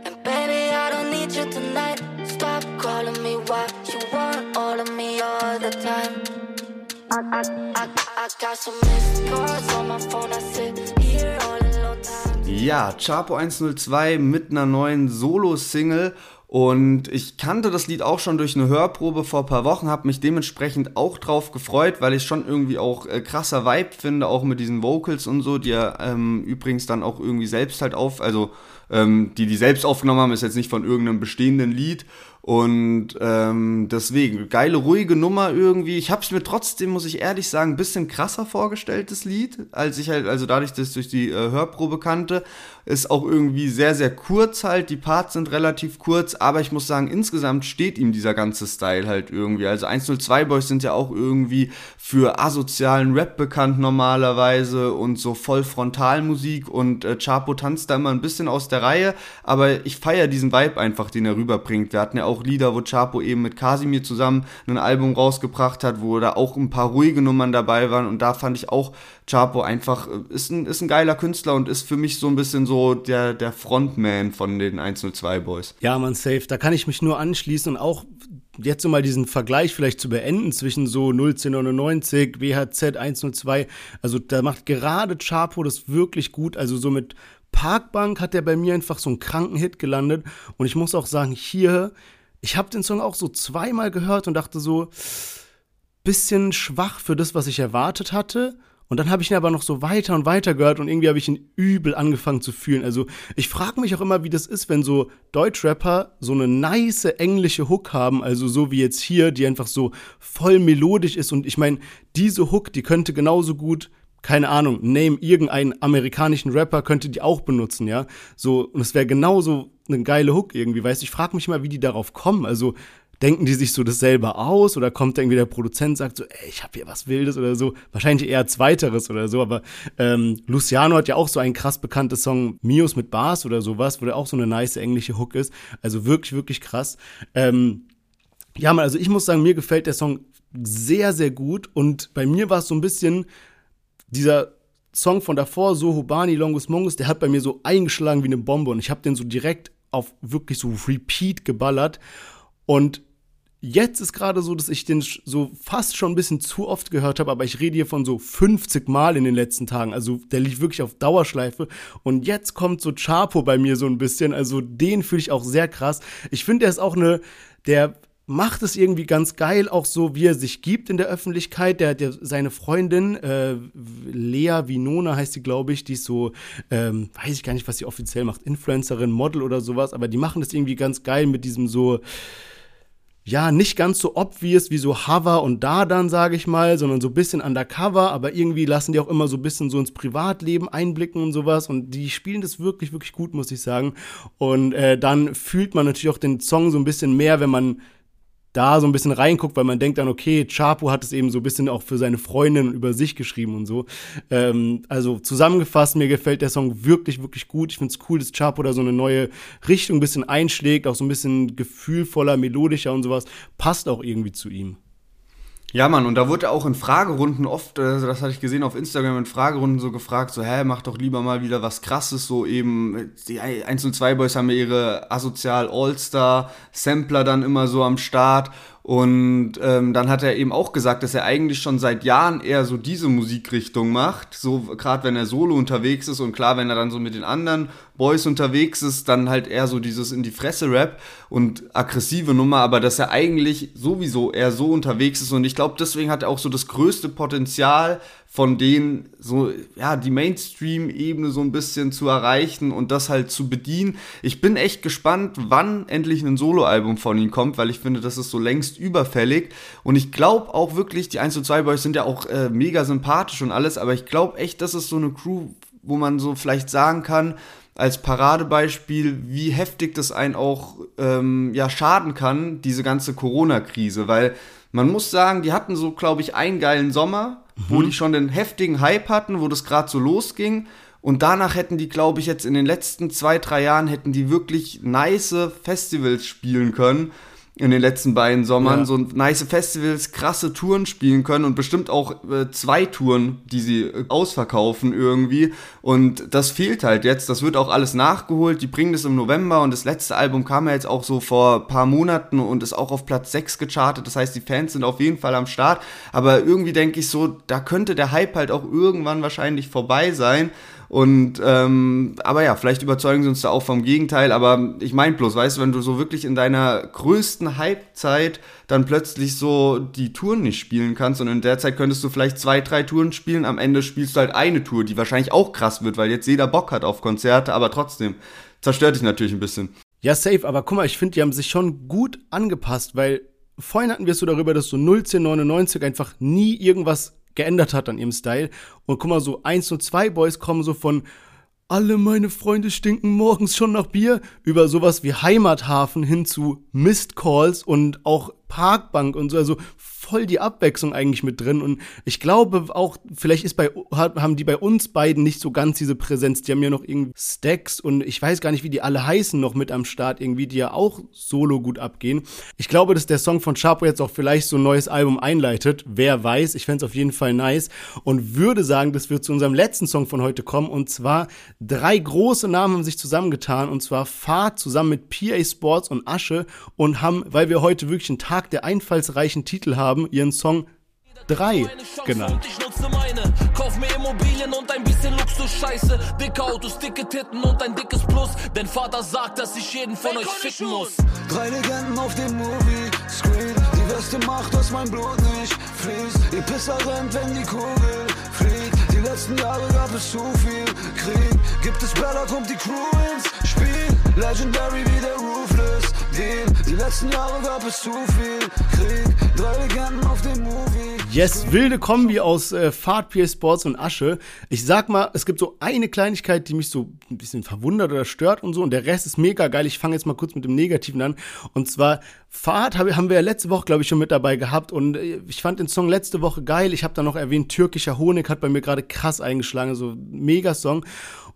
And baby, I don't need you tonight. Stop calling me why you want all of me all the time. Ja, Chapo 102 mit einer neuen Solo-Single. Und ich kannte das Lied auch schon durch eine Hörprobe vor ein paar Wochen, habe mich dementsprechend auch drauf gefreut, weil ich schon irgendwie auch äh, krasser Vibe finde, auch mit diesen Vocals und so, die er ähm, übrigens dann auch irgendwie selbst halt auf, also ähm, die die selbst aufgenommen haben, ist jetzt nicht von irgendeinem bestehenden Lied und ähm, deswegen, geile, ruhige Nummer irgendwie. Ich habe es mir trotzdem, muss ich ehrlich sagen, ein bisschen krasser vorgestellt, das Lied, als ich halt, also dadurch, dass ich durch die äh, Hörprobe kannte. Ist auch irgendwie sehr, sehr kurz halt. Die Parts sind relativ kurz, aber ich muss sagen, insgesamt steht ihm dieser ganze Style halt irgendwie. Also 102 Boys sind ja auch irgendwie für asozialen Rap bekannt normalerweise und so voll Frontalmusik und äh, Chapo tanzt da immer ein bisschen aus der Reihe, aber ich feiere diesen Vibe einfach, den er rüberbringt. Wir hatten ja auch Lieder, wo Chapo eben mit Casimir zusammen ein Album rausgebracht hat, wo da auch ein paar ruhige Nummern dabei waren und da fand ich auch Chapo einfach, äh, ist ein, ist ein geiler Künstler und ist für mich so ein bisschen so der, der Frontman von den 102 Boys. Ja, man, safe. Da kann ich mich nur anschließen und auch jetzt so mal diesen Vergleich vielleicht zu beenden zwischen so 01099, WHZ 102. Also da macht gerade Chapo das wirklich gut. Also so mit Parkbank hat er bei mir einfach so einen kranken Hit gelandet. Und ich muss auch sagen, hier ich habe den Song auch so zweimal gehört und dachte so, bisschen schwach für das, was ich erwartet hatte. Und dann habe ich ihn aber noch so weiter und weiter gehört und irgendwie habe ich ihn übel angefangen zu fühlen. Also ich frage mich auch immer, wie das ist, wenn so Deutschrapper so eine nice englische Hook haben, also so wie jetzt hier, die einfach so voll melodisch ist. Und ich meine, diese Hook, die könnte genauso gut keine Ahnung, name irgendeinen amerikanischen Rapper könnte die auch benutzen, ja. So, und es wäre genauso eine geile Hook irgendwie, weißt du. Ich frage mich mal, wie die darauf kommen. Also, denken die sich so das selber aus oder kommt irgendwie der Produzent sagt so, ey, ich habe hier was Wildes oder so. Wahrscheinlich eher Zweiteres oder so, aber ähm, Luciano hat ja auch so ein krass bekanntes Song, Mios mit Bars oder sowas, wo der auch so eine nice englische Hook ist. Also wirklich, wirklich krass. Ähm, ja, man, also ich muss sagen, mir gefällt der Song sehr, sehr gut und bei mir war es so ein bisschen dieser Song von davor, so Hubani, Longus Mongus, der hat bei mir so eingeschlagen wie eine Bombe und ich habe den so direkt auf wirklich so Repeat geballert und Jetzt ist gerade so, dass ich den so fast schon ein bisschen zu oft gehört habe, aber ich rede hier von so 50 Mal in den letzten Tagen. Also der lief wirklich auf Dauerschleife. Und jetzt kommt so Chapo bei mir so ein bisschen. Also den fühle ich auch sehr krass. Ich finde, der ist auch eine, der macht es irgendwie ganz geil, auch so, wie er sich gibt in der Öffentlichkeit. Der ja seine Freundin, äh, Lea Vinona heißt sie, glaube ich, die ist so, ähm, weiß ich gar nicht, was sie offiziell macht, Influencerin, Model oder sowas, aber die machen das irgendwie ganz geil mit diesem so, ja, nicht ganz so obvious wie so Hover und Dardan, sage ich mal, sondern so ein bisschen undercover, aber irgendwie lassen die auch immer so ein bisschen so ins Privatleben einblicken und sowas und die spielen das wirklich, wirklich gut, muss ich sagen. Und äh, dann fühlt man natürlich auch den Song so ein bisschen mehr, wenn man da so ein bisschen reinguckt, weil man denkt dann, okay, Chapo hat es eben so ein bisschen auch für seine Freundin über sich geschrieben und so. Ähm, also zusammengefasst, mir gefällt der Song wirklich, wirklich gut. Ich finde es cool, dass Chapo da so eine neue Richtung ein bisschen einschlägt, auch so ein bisschen gefühlvoller, melodischer und sowas. Passt auch irgendwie zu ihm. Ja, Mann, und da wurde auch in Fragerunden oft, also das hatte ich gesehen auf Instagram, in Fragerunden so gefragt, so, hä, mach doch lieber mal wieder was krasses, so eben, die 1 und 2 Boys haben ja ihre asozial All-Star Sampler dann immer so am Start und ähm, dann hat er eben auch gesagt, dass er eigentlich schon seit Jahren eher so diese Musikrichtung macht. So gerade wenn er solo unterwegs ist und klar, wenn er dann so mit den anderen Boys unterwegs ist, dann halt eher so dieses in die Fresse Rap und aggressive Nummer, aber dass er eigentlich sowieso eher so unterwegs ist und ich glaube, deswegen hat er auch so das größte Potenzial von denen so, ja, die Mainstream-Ebene so ein bisschen zu erreichen und das halt zu bedienen. Ich bin echt gespannt, wann endlich ein Soloalbum von ihm kommt, weil ich finde, das ist so längst überfällig. Und ich glaube auch wirklich, die 1 und 2 Boys sind ja auch äh, mega sympathisch und alles, aber ich glaube echt, das ist so eine Crew, wo man so vielleicht sagen kann, als Paradebeispiel, wie heftig das einen auch ähm, ja, schaden kann, diese ganze Corona-Krise, weil man muss sagen, die hatten so, glaube ich, einen geilen Sommer, mhm. wo die schon den heftigen Hype hatten, wo das gerade so losging. Und danach hätten die, glaube ich, jetzt in den letzten zwei, drei Jahren hätten die wirklich nice Festivals spielen können in den letzten beiden Sommern ja. so nice Festivals, krasse Touren spielen können und bestimmt auch äh, zwei Touren, die sie äh, ausverkaufen irgendwie. Und das fehlt halt jetzt. Das wird auch alles nachgeholt. Die bringen das im November und das letzte Album kam ja jetzt auch so vor paar Monaten und ist auch auf Platz 6 gechartet. Das heißt, die Fans sind auf jeden Fall am Start. Aber irgendwie denke ich so, da könnte der Hype halt auch irgendwann wahrscheinlich vorbei sein. Und ähm, aber ja, vielleicht überzeugen sie uns da auch vom Gegenteil. Aber ich meine bloß, weißt du, wenn du so wirklich in deiner größten Hype-Zeit dann plötzlich so die Touren nicht spielen kannst, und in der Zeit könntest du vielleicht zwei, drei Touren spielen. Am Ende spielst du halt eine Tour, die wahrscheinlich auch krass wird, weil jetzt jeder Bock hat auf Konzerte, aber trotzdem zerstört dich natürlich ein bisschen. Ja, safe, aber guck mal, ich finde, die haben sich schon gut angepasst, weil vorhin hatten wir es so darüber, dass so 01099 einfach nie irgendwas geändert hat an ihrem Style. Und guck mal, so eins und zwei Boys kommen so von alle meine Freunde stinken morgens schon nach Bier über sowas wie Heimathafen hin zu Mist Calls und auch Parkbank und so, also voll die Abwechslung eigentlich mit drin. Und ich glaube auch, vielleicht ist bei, haben die bei uns beiden nicht so ganz diese Präsenz. Die haben ja noch irgendwie Stacks und ich weiß gar nicht, wie die alle heißen noch mit am Start irgendwie, die ja auch solo gut abgehen. Ich glaube, dass der Song von Chapo jetzt auch vielleicht so ein neues Album einleitet. Wer weiß, ich fände es auf jeden Fall nice und würde sagen, dass wir zu unserem letzten Song von heute kommen und zwar drei große Namen haben sich zusammengetan und zwar Fahrt zusammen mit PA Sports und Asche und haben, weil wir heute wirklich einen Tag der einfallsreichen Titel haben, haben ihren Song 3 genannt. Ich nutze meine, kauf mir Immobilien und ein bisschen Luxus-Scheiße. Dicke Autos, dicke Titten und ein dickes Plus. Denn Vater sagt, dass ich jeden von euch ficken muss. Drei Legenden auf dem Movie-Screen. Die Weste macht, dass mein Blut nicht fließt. Die Pisser rennt, wenn die Kugel fliegt. Die letzten Jahre gab es zu viel Krieg. Gibt es Bella, kommt die Crew ins Spiel. Legendary wie der Roofless Deal. Die letzten Jahre gab es zu viel Krieg. Drei Legenden auf dem Movie. Yes, wilde Kombi aus äh, Fahrt, PA Sports und Asche. Ich sag mal, es gibt so eine Kleinigkeit, die mich so ein bisschen verwundert oder stört und so. Und der Rest ist mega geil. Ich fange jetzt mal kurz mit dem Negativen an. Und zwar, Fahrt hab, haben wir ja letzte Woche, glaube ich, schon mit dabei gehabt. Und äh, ich fand den Song letzte Woche geil. Ich habe da noch erwähnt, türkischer Honig hat bei mir gerade krass eingeschlagen. So mega Song.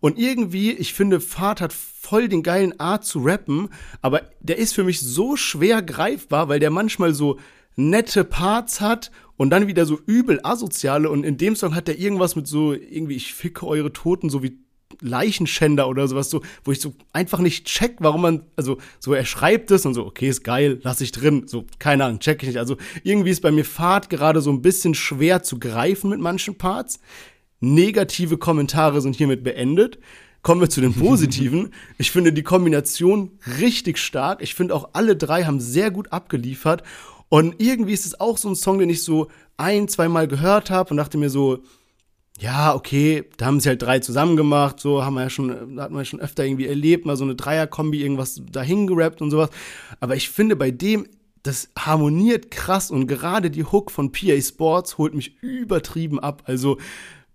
Und irgendwie, ich finde, Fahrt hat voll den geilen Art zu rappen. Aber der ist für mich so schwer greifbar, weil der manchmal so nette Parts hat und dann wieder so übel asoziale und in dem Song hat er irgendwas mit so irgendwie ich ficke eure Toten so wie Leichenschänder oder sowas so, wo ich so einfach nicht check, warum man, also so er schreibt es und so, okay, ist geil, lass ich drin, so keine Ahnung, check ich nicht. Also irgendwie ist bei mir Fahrt gerade so ein bisschen schwer zu greifen mit manchen Parts. Negative Kommentare sind hiermit beendet. Kommen wir zu den positiven. Ich finde die Kombination richtig stark. Ich finde auch alle drei haben sehr gut abgeliefert und irgendwie ist es auch so ein Song, den ich so ein, zweimal gehört habe und dachte mir so, ja, okay, da haben sie halt drei zusammen gemacht, so haben wir ja schon, hat man ja schon öfter irgendwie erlebt, mal so eine Dreierkombi, irgendwas dahin gerappt und sowas. Aber ich finde bei dem, das harmoniert krass und gerade die Hook von PA Sports holt mich übertrieben ab. Also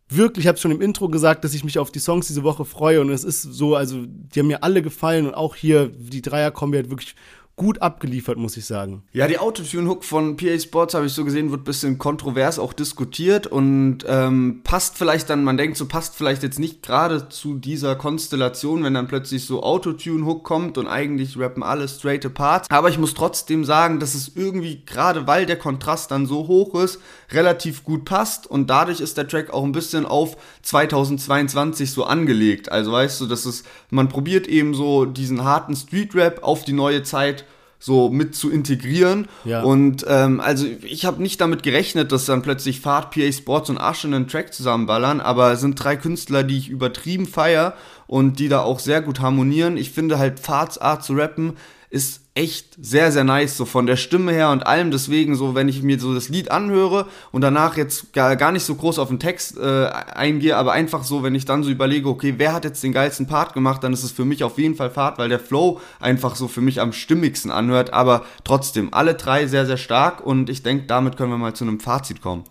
wirklich, ich habe schon im Intro gesagt, dass ich mich auf die Songs diese Woche freue und es ist so, also die haben mir alle gefallen und auch hier die Dreierkombi hat wirklich gut abgeliefert, muss ich sagen. Ja, die Autotune-Hook von PA Sports, habe ich so gesehen, wird ein bisschen kontrovers auch diskutiert und ähm, passt vielleicht dann, man denkt so, passt vielleicht jetzt nicht gerade zu dieser Konstellation, wenn dann plötzlich so Autotune-Hook kommt und eigentlich rappen alle straight Parts. Aber ich muss trotzdem sagen, dass es irgendwie, gerade weil der Kontrast dann so hoch ist, relativ gut passt und dadurch ist der Track auch ein bisschen auf 2022 so angelegt. Also weißt du, dass es, man probiert eben so diesen harten Street-Rap auf die neue Zeit so mit zu integrieren. Ja. Und ähm, also ich habe nicht damit gerechnet, dass dann plötzlich Fahrt, PA Sports und Asche einen Track zusammenballern, aber es sind drei Künstler, die ich übertrieben feier und die da auch sehr gut harmonieren. Ich finde halt Fahrts Art zu rappen ist echt sehr, sehr nice, so von der Stimme her und allem. Deswegen, so, wenn ich mir so das Lied anhöre und danach jetzt gar, gar nicht so groß auf den Text äh, eingehe, aber einfach so, wenn ich dann so überlege, okay, wer hat jetzt den geilsten Part gemacht, dann ist es für mich auf jeden Fall Fahrt, weil der Flow einfach so für mich am stimmigsten anhört. Aber trotzdem, alle drei sehr, sehr stark und ich denke, damit können wir mal zu einem Fazit kommen.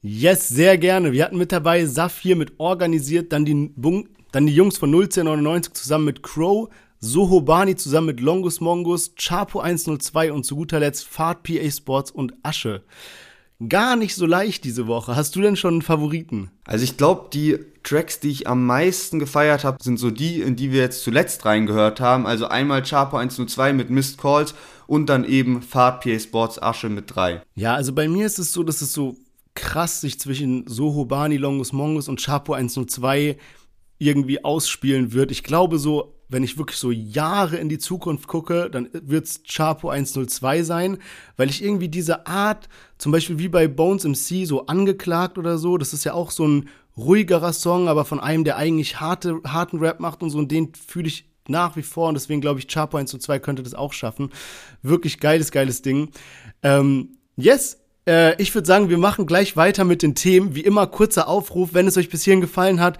Yes, sehr gerne. Wir hatten mit dabei Saphir mit organisiert, dann die, dann die Jungs von 01099 zusammen mit Crow, Sohobani zusammen mit Longus Mongus, Chapo 102 und zu guter Letzt Fahrt PA Sports und Asche. Gar nicht so leicht diese Woche. Hast du denn schon einen Favoriten? Also ich glaube, die Tracks, die ich am meisten gefeiert habe, sind so die, in die wir jetzt zuletzt reingehört haben. Also einmal Chapo 102 mit Missed Calls und dann eben Fahrt PA Sports Asche mit 3. Ja, also bei mir ist es so, dass es so krass sich zwischen Sohobani, Longus Mongus und Chapo 102 irgendwie ausspielen wird. Ich glaube so wenn ich wirklich so Jahre in die Zukunft gucke, dann wird's Chapo 102 sein, weil ich irgendwie diese Art, zum Beispiel wie bei Bones MC, so angeklagt oder so, das ist ja auch so ein ruhigerer Song, aber von einem, der eigentlich harte, harten Rap macht und so, und den fühle ich nach wie vor und deswegen glaube ich, Chapo 102 könnte das auch schaffen. Wirklich geiles, geiles Ding. Ähm, yes, äh, ich würde sagen, wir machen gleich weiter mit den Themen. Wie immer, kurzer Aufruf, wenn es euch bis hierhin gefallen hat,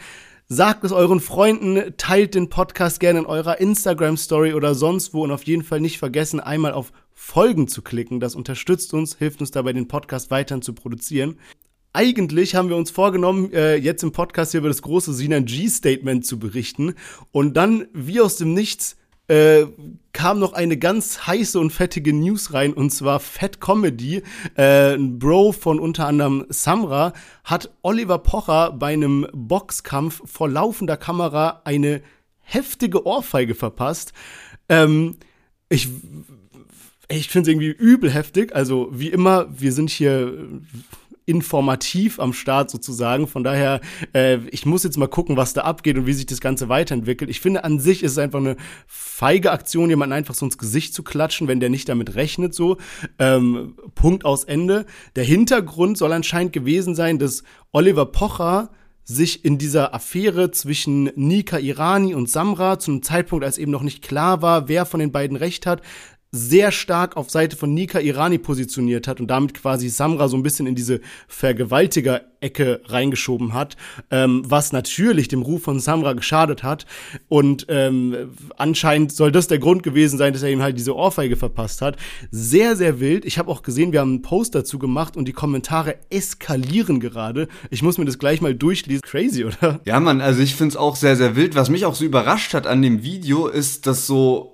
Sagt es euren Freunden, teilt den Podcast gerne in eurer Instagram-Story oder sonst wo und auf jeden Fall nicht vergessen, einmal auf Folgen zu klicken. Das unterstützt uns, hilft uns dabei, den Podcast weiterhin zu produzieren. Eigentlich haben wir uns vorgenommen, äh, jetzt im Podcast hier über das große Sinan G-Statement zu berichten. Und dann, wie aus dem Nichts, äh, kam noch eine ganz heiße und fettige News rein und zwar Fat Comedy. Äh, ein Bro von unter anderem Samra hat Oliver Pocher bei einem Boxkampf vor laufender Kamera eine heftige Ohrfeige verpasst. Ähm, ich ich finde es irgendwie übel heftig. Also wie immer, wir sind hier informativ am Start sozusagen. Von daher, äh, ich muss jetzt mal gucken, was da abgeht und wie sich das Ganze weiterentwickelt. Ich finde, an sich ist es einfach eine feige Aktion, jemanden einfach so ins Gesicht zu klatschen, wenn der nicht damit rechnet, so. Ähm, Punkt aus Ende. Der Hintergrund soll anscheinend gewesen sein, dass Oliver Pocher sich in dieser Affäre zwischen Nika Irani und Samra, zu einem Zeitpunkt, als eben noch nicht klar war, wer von den beiden recht hat, sehr stark auf Seite von Nika Irani positioniert hat und damit quasi Samra so ein bisschen in diese Vergewaltiger-Ecke reingeschoben hat, ähm, was natürlich dem Ruf von Samra geschadet hat. Und ähm, anscheinend soll das der Grund gewesen sein, dass er ihm halt diese Ohrfeige verpasst hat. Sehr, sehr wild. Ich habe auch gesehen, wir haben einen Post dazu gemacht und die Kommentare eskalieren gerade. Ich muss mir das gleich mal durchlesen. Crazy, oder? Ja, Mann, also ich finde es auch sehr, sehr wild. Was mich auch so überrascht hat an dem Video, ist, dass so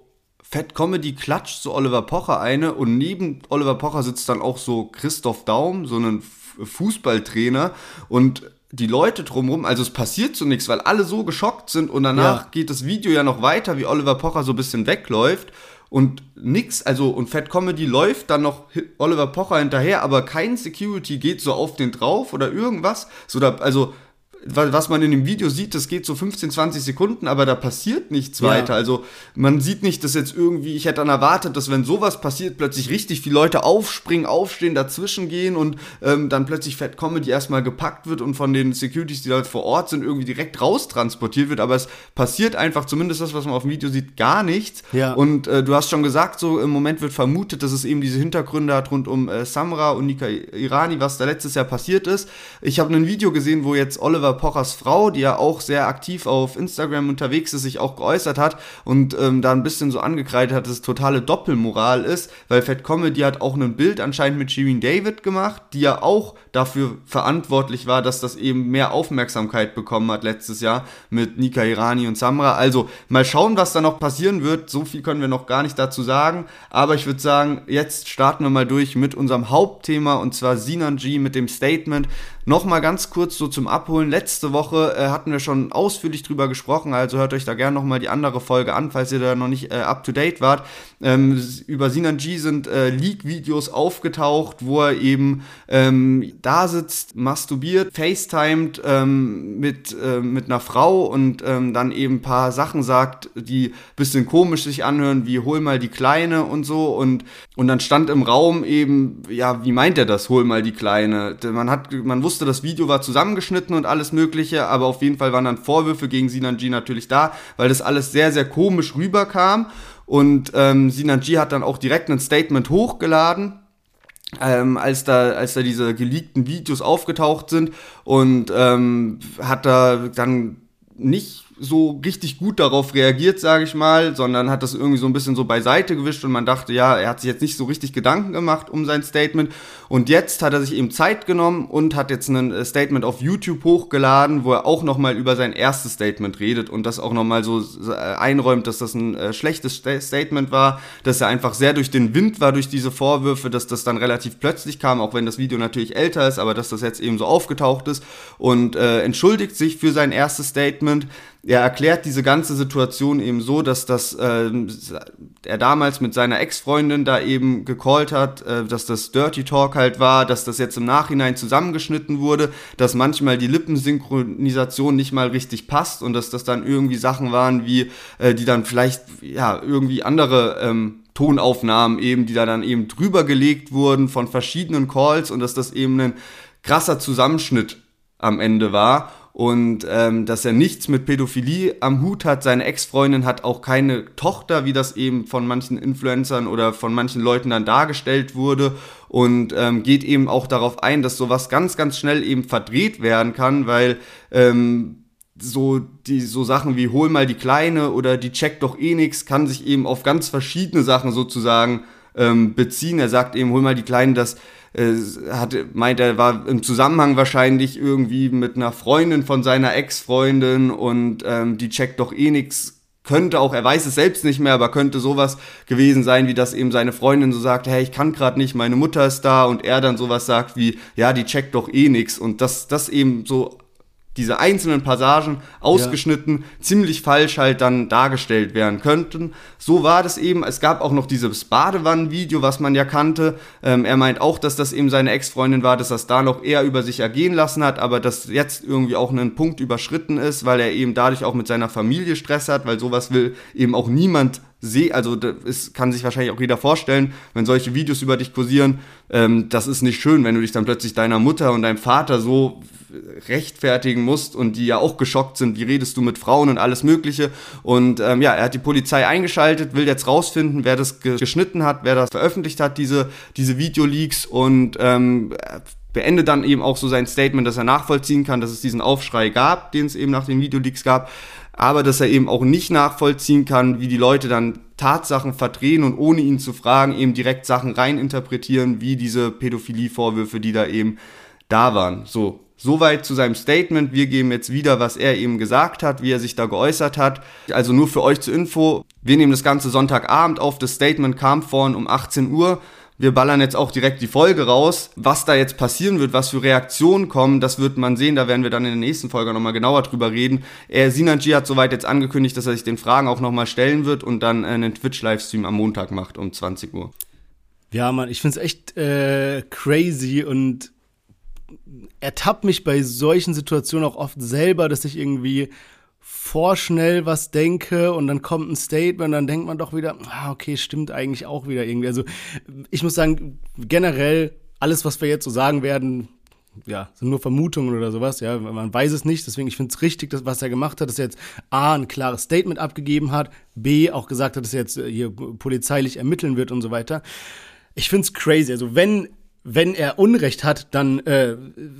Fett Comedy klatscht so Oliver Pocher eine und neben Oliver Pocher sitzt dann auch so Christoph Daum, so ein Fußballtrainer und die Leute drumherum, also es passiert so nichts, weil alle so geschockt sind und danach ja. geht das Video ja noch weiter, wie Oliver Pocher so ein bisschen wegläuft und nix, also und Fat Comedy läuft dann noch Oliver Pocher hinterher, aber kein Security geht so auf den drauf oder irgendwas, so da, also was man in dem Video sieht, das geht so 15, 20 Sekunden, aber da passiert nichts ja. weiter. Also man sieht nicht, dass jetzt irgendwie, ich hätte dann erwartet, dass wenn sowas passiert, plötzlich richtig viele Leute aufspringen, aufstehen, dazwischen gehen und ähm, dann plötzlich Fat Comedy erstmal gepackt wird und von den Securities, die da vor Ort sind, irgendwie direkt raustransportiert wird. Aber es passiert einfach, zumindest das, was man auf dem Video sieht, gar nichts. Ja. Und äh, du hast schon gesagt, so im Moment wird vermutet, dass es eben diese Hintergründe hat rund um äh, Samra und Nika Irani, was da letztes Jahr passiert ist. Ich habe ein Video gesehen, wo jetzt Oliver Oliver Pochers Frau, die ja auch sehr aktiv auf Instagram unterwegs ist, sich auch geäußert hat und ähm, da ein bisschen so angekreidet hat, dass es totale Doppelmoral ist, weil Fat Comedy hat auch ein Bild anscheinend mit Shirin David gemacht, die ja auch dafür verantwortlich war, dass das eben mehr Aufmerksamkeit bekommen hat letztes Jahr mit Nika Irani und Samra. Also mal schauen, was da noch passieren wird. So viel können wir noch gar nicht dazu sagen. Aber ich würde sagen, jetzt starten wir mal durch mit unserem Hauptthema und zwar Sinan G mit dem Statement. Nochmal ganz kurz so zum Abholen. Letzte Woche äh, hatten wir schon ausführlich drüber gesprochen, also hört euch da gerne nochmal die andere Folge an, falls ihr da noch nicht äh, up to date wart. Ähm, über Sinan G sind äh, Leak-Videos aufgetaucht, wo er eben ähm, da sitzt, masturbiert, facetimed ähm, mit, äh, mit einer Frau und ähm, dann eben ein paar Sachen sagt, die bisschen komisch sich anhören, wie hol mal die Kleine und so. Und, und dann stand im Raum eben, ja, wie meint er das, hol mal die Kleine? Man, hat, man wusste, das Video war zusammengeschnitten und alles Mögliche, aber auf jeden Fall waren dann Vorwürfe gegen Sinan G natürlich da, weil das alles sehr, sehr komisch rüberkam. Und ähm, Sinan G hat dann auch direkt ein Statement hochgeladen ähm, als da als da diese geleakten Videos aufgetaucht sind und ähm, hat da dann nicht so richtig gut darauf reagiert, sage ich mal, sondern hat das irgendwie so ein bisschen so beiseite gewischt und man dachte, ja, er hat sich jetzt nicht so richtig Gedanken gemacht um sein Statement. Und jetzt hat er sich eben Zeit genommen und hat jetzt ein äh, Statement auf YouTube hochgeladen, wo er auch nochmal über sein erstes Statement redet und das auch nochmal so äh, einräumt, dass das ein äh, schlechtes Statement war, dass er einfach sehr durch den Wind war durch diese Vorwürfe, dass das dann relativ plötzlich kam, auch wenn das Video natürlich älter ist, aber dass das jetzt eben so aufgetaucht ist und äh, entschuldigt sich für sein erstes Statement er erklärt diese ganze Situation eben so, dass das äh, er damals mit seiner Ex-Freundin da eben gecallt hat, äh, dass das Dirty Talk halt war, dass das jetzt im Nachhinein zusammengeschnitten wurde, dass manchmal die Lippensynchronisation nicht mal richtig passt und dass das dann irgendwie Sachen waren, wie äh, die dann vielleicht ja irgendwie andere ähm, Tonaufnahmen eben, die da dann eben drüber gelegt wurden von verschiedenen Calls und dass das eben ein krasser Zusammenschnitt am Ende war und ähm, dass er nichts mit Pädophilie am Hut hat. Seine Ex-Freundin hat auch keine Tochter, wie das eben von manchen Influencern oder von manchen Leuten dann dargestellt wurde und ähm, geht eben auch darauf ein, dass sowas ganz, ganz schnell eben verdreht werden kann, weil ähm, so die so Sachen wie hol mal die Kleine oder die checkt doch eh nix kann sich eben auf ganz verschiedene Sachen sozusagen ähm, beziehen. Er sagt eben hol mal die Kleine, dass äh, hat, meint er, war im Zusammenhang wahrscheinlich irgendwie mit einer Freundin von seiner Ex-Freundin und ähm, die checkt doch eh nix. Könnte auch, er weiß es selbst nicht mehr, aber könnte sowas gewesen sein, wie dass eben seine Freundin so sagt, hey, ich kann gerade nicht, meine Mutter ist da und er dann sowas sagt wie, ja, die checkt doch eh nix und das, das eben so diese einzelnen Passagen ausgeschnitten, ja. ziemlich falsch halt dann dargestellt werden könnten. So war das eben. Es gab auch noch dieses Badewannenvideo, was man ja kannte. Ähm, er meint auch, dass das eben seine Ex-Freundin war, dass das da noch eher über sich ergehen lassen hat, aber dass jetzt irgendwie auch ein Punkt überschritten ist, weil er eben dadurch auch mit seiner Familie Stress hat, weil sowas will eben auch niemand sehe, also das kann sich wahrscheinlich auch jeder vorstellen, wenn solche Videos über dich kursieren, ähm, das ist nicht schön, wenn du dich dann plötzlich deiner Mutter und deinem Vater so rechtfertigen musst und die ja auch geschockt sind, wie redest du mit Frauen und alles Mögliche. Und ähm, ja, er hat die Polizei eingeschaltet, will jetzt rausfinden, wer das geschnitten hat, wer das veröffentlicht hat, diese, diese Videoleaks und ähm, beendet dann eben auch so sein Statement, dass er nachvollziehen kann, dass es diesen Aufschrei gab, den es eben nach den Videoleaks gab, aber dass er eben auch nicht nachvollziehen kann, wie die Leute dann Tatsachen verdrehen und ohne ihn zu fragen eben direkt Sachen reininterpretieren, wie diese Pädophilie-Vorwürfe, die da eben da waren. So, Soweit zu seinem Statement. Wir geben jetzt wieder, was er eben gesagt hat, wie er sich da geäußert hat. Also nur für euch zur Info. Wir nehmen das Ganze Sonntagabend auf. Das Statement kam vorhin um 18 Uhr. Wir ballern jetzt auch direkt die Folge raus. Was da jetzt passieren wird, was für Reaktionen kommen, das wird man sehen. Da werden wir dann in der nächsten Folge nochmal genauer drüber reden. Er, Sinanji hat soweit jetzt angekündigt, dass er sich den Fragen auch nochmal stellen wird und dann einen Twitch-Livestream am Montag macht um 20 Uhr. Ja, Mann, ich find's echt äh, crazy und ertappt mich bei solchen Situationen auch oft selber, dass ich irgendwie vorschnell was denke und dann kommt ein Statement und dann denkt man doch wieder, ah, okay, stimmt eigentlich auch wieder irgendwie. Also ich muss sagen, generell alles, was wir jetzt so sagen werden, ja, sind nur Vermutungen oder sowas, ja, man weiß es nicht, deswegen ich finde es richtig, dass, was er gemacht hat, dass er jetzt A, ein klares Statement abgegeben hat, B, auch gesagt hat, dass er jetzt hier polizeilich ermitteln wird und so weiter. Ich finde es crazy, also wenn wenn er Unrecht hat, dann äh,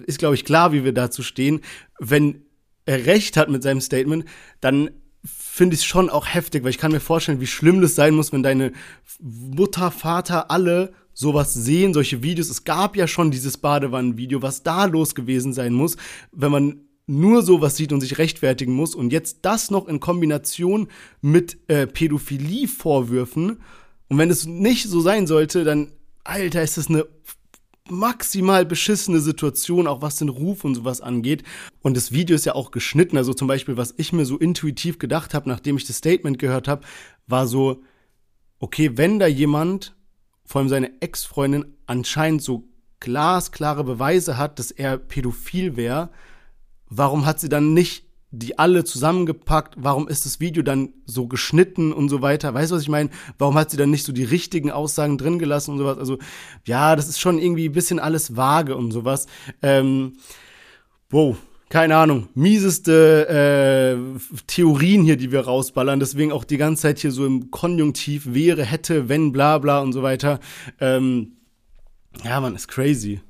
ist, glaube ich, klar, wie wir dazu stehen. Wenn Recht hat mit seinem Statement, dann finde ich es schon auch heftig, weil ich kann mir vorstellen, wie schlimm das sein muss, wenn deine Mutter, Vater, alle sowas sehen, solche Videos. Es gab ja schon dieses Badewannenvideo, was da los gewesen sein muss, wenn man nur sowas sieht und sich rechtfertigen muss und jetzt das noch in Kombination mit äh, Pädophilie-Vorwürfen und wenn es nicht so sein sollte, dann, Alter, ist das eine maximal beschissene Situation, auch was den Ruf und sowas angeht. Und das Video ist ja auch geschnitten. Also zum Beispiel, was ich mir so intuitiv gedacht habe, nachdem ich das Statement gehört habe, war so, okay, wenn da jemand, vor allem seine Ex-Freundin, anscheinend so glasklare Beweise hat, dass er pädophil wäre, warum hat sie dann nicht die alle zusammengepackt, warum ist das Video dann so geschnitten und so weiter? Weißt du, was ich meine? Warum hat sie dann nicht so die richtigen Aussagen drin gelassen und sowas? Also, ja, das ist schon irgendwie ein bisschen alles vage und sowas. Ähm, wow, keine Ahnung, mieseste äh, Theorien hier, die wir rausballern. Deswegen auch die ganze Zeit hier so im Konjunktiv wäre, hätte, wenn, bla bla und so weiter. Ähm, ja, man, ist crazy.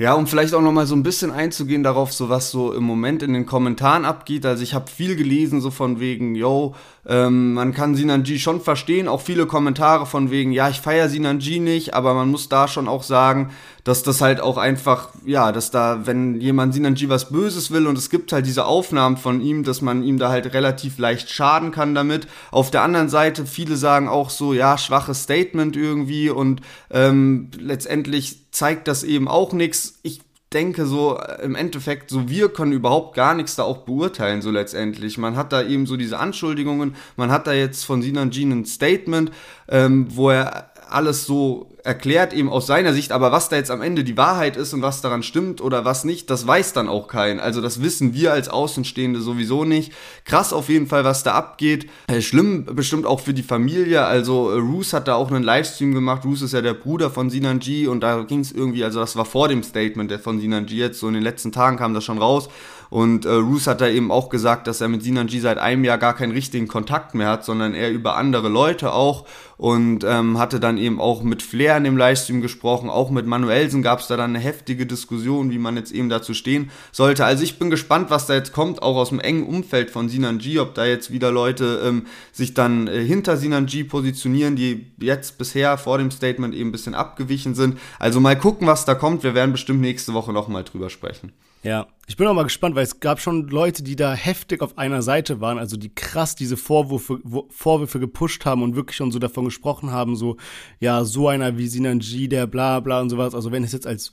Ja, um vielleicht auch noch mal so ein bisschen einzugehen darauf, so was so im Moment in den Kommentaren abgeht. Also ich habe viel gelesen, so von wegen, yo, ähm, man kann Sinanji schon verstehen. Auch viele Kommentare von wegen, ja, ich feiere Sinanji nicht, aber man muss da schon auch sagen, dass das halt auch einfach, ja, dass da, wenn jemand Sinanji was Böses will und es gibt halt diese Aufnahmen von ihm, dass man ihm da halt relativ leicht schaden kann damit. Auf der anderen Seite, viele sagen auch so, ja, schwaches Statement irgendwie und ähm, letztendlich zeigt das eben auch nichts. Ich denke so äh, im Endeffekt, so wir können überhaupt gar nichts da auch beurteilen, so letztendlich. Man hat da eben so diese Anschuldigungen, man hat da jetzt von Sinan Jean ein Statement, ähm, wo er alles so erklärt, eben aus seiner Sicht, aber was da jetzt am Ende die Wahrheit ist und was daran stimmt oder was nicht, das weiß dann auch kein. Also das wissen wir als Außenstehende sowieso nicht. Krass auf jeden Fall, was da abgeht. Äh, schlimm bestimmt auch für die Familie. Also äh, Roos hat da auch einen Livestream gemacht. Roos ist ja der Bruder von Sinan G und da ging es irgendwie, also das war vor dem Statement von Sinan G jetzt, so in den letzten Tagen kam das schon raus. Und äh, Roos hat da eben auch gesagt, dass er mit Sinan G seit einem Jahr gar keinen richtigen Kontakt mehr hat, sondern er über andere Leute auch und ähm, hatte dann eben auch mit Flair in dem Livestream gesprochen, auch mit Manuelsen gab es da dann eine heftige Diskussion, wie man jetzt eben dazu stehen sollte. Also ich bin gespannt, was da jetzt kommt, auch aus dem engen Umfeld von Sinan G, ob da jetzt wieder Leute ähm, sich dann äh, hinter Sinan G positionieren, die jetzt bisher vor dem Statement eben ein bisschen abgewichen sind. Also mal gucken, was da kommt. Wir werden bestimmt nächste Woche nochmal drüber sprechen. Ja, ich bin auch mal gespannt, weil es gab schon Leute, die da heftig auf einer Seite waren, also die krass diese Vorwürfe, Vorwürfe gepusht haben und wirklich schon so davon gesprochen haben, so, ja, so einer wie Sinan G, der bla bla und sowas. Also wenn es jetzt als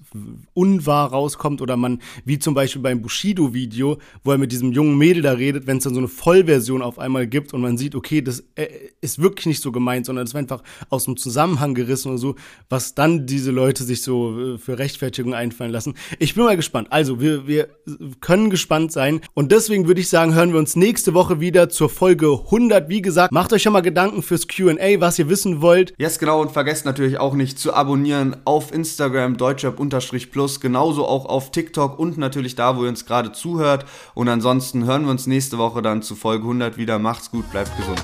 unwahr rauskommt oder man, wie zum Beispiel beim Bushido-Video, wo er mit diesem jungen Mädel da redet, wenn es dann so eine Vollversion auf einmal gibt und man sieht, okay, das äh, ist wirklich nicht so gemeint, sondern es war einfach aus dem Zusammenhang gerissen oder so, was dann diese Leute sich so äh, für Rechtfertigung einfallen lassen. Ich bin mal gespannt. Also, wir wir können gespannt sein. Und deswegen würde ich sagen, hören wir uns nächste Woche wieder zur Folge 100. Wie gesagt, macht euch schon mal Gedanken fürs QA, was ihr wissen wollt. Yes, genau. Und vergesst natürlich auch nicht zu abonnieren auf Instagram, deutschrap-plus, genauso auch auf TikTok und natürlich da, wo ihr uns gerade zuhört. Und ansonsten hören wir uns nächste Woche dann zu Folge 100 wieder. Macht's gut, bleibt gesund.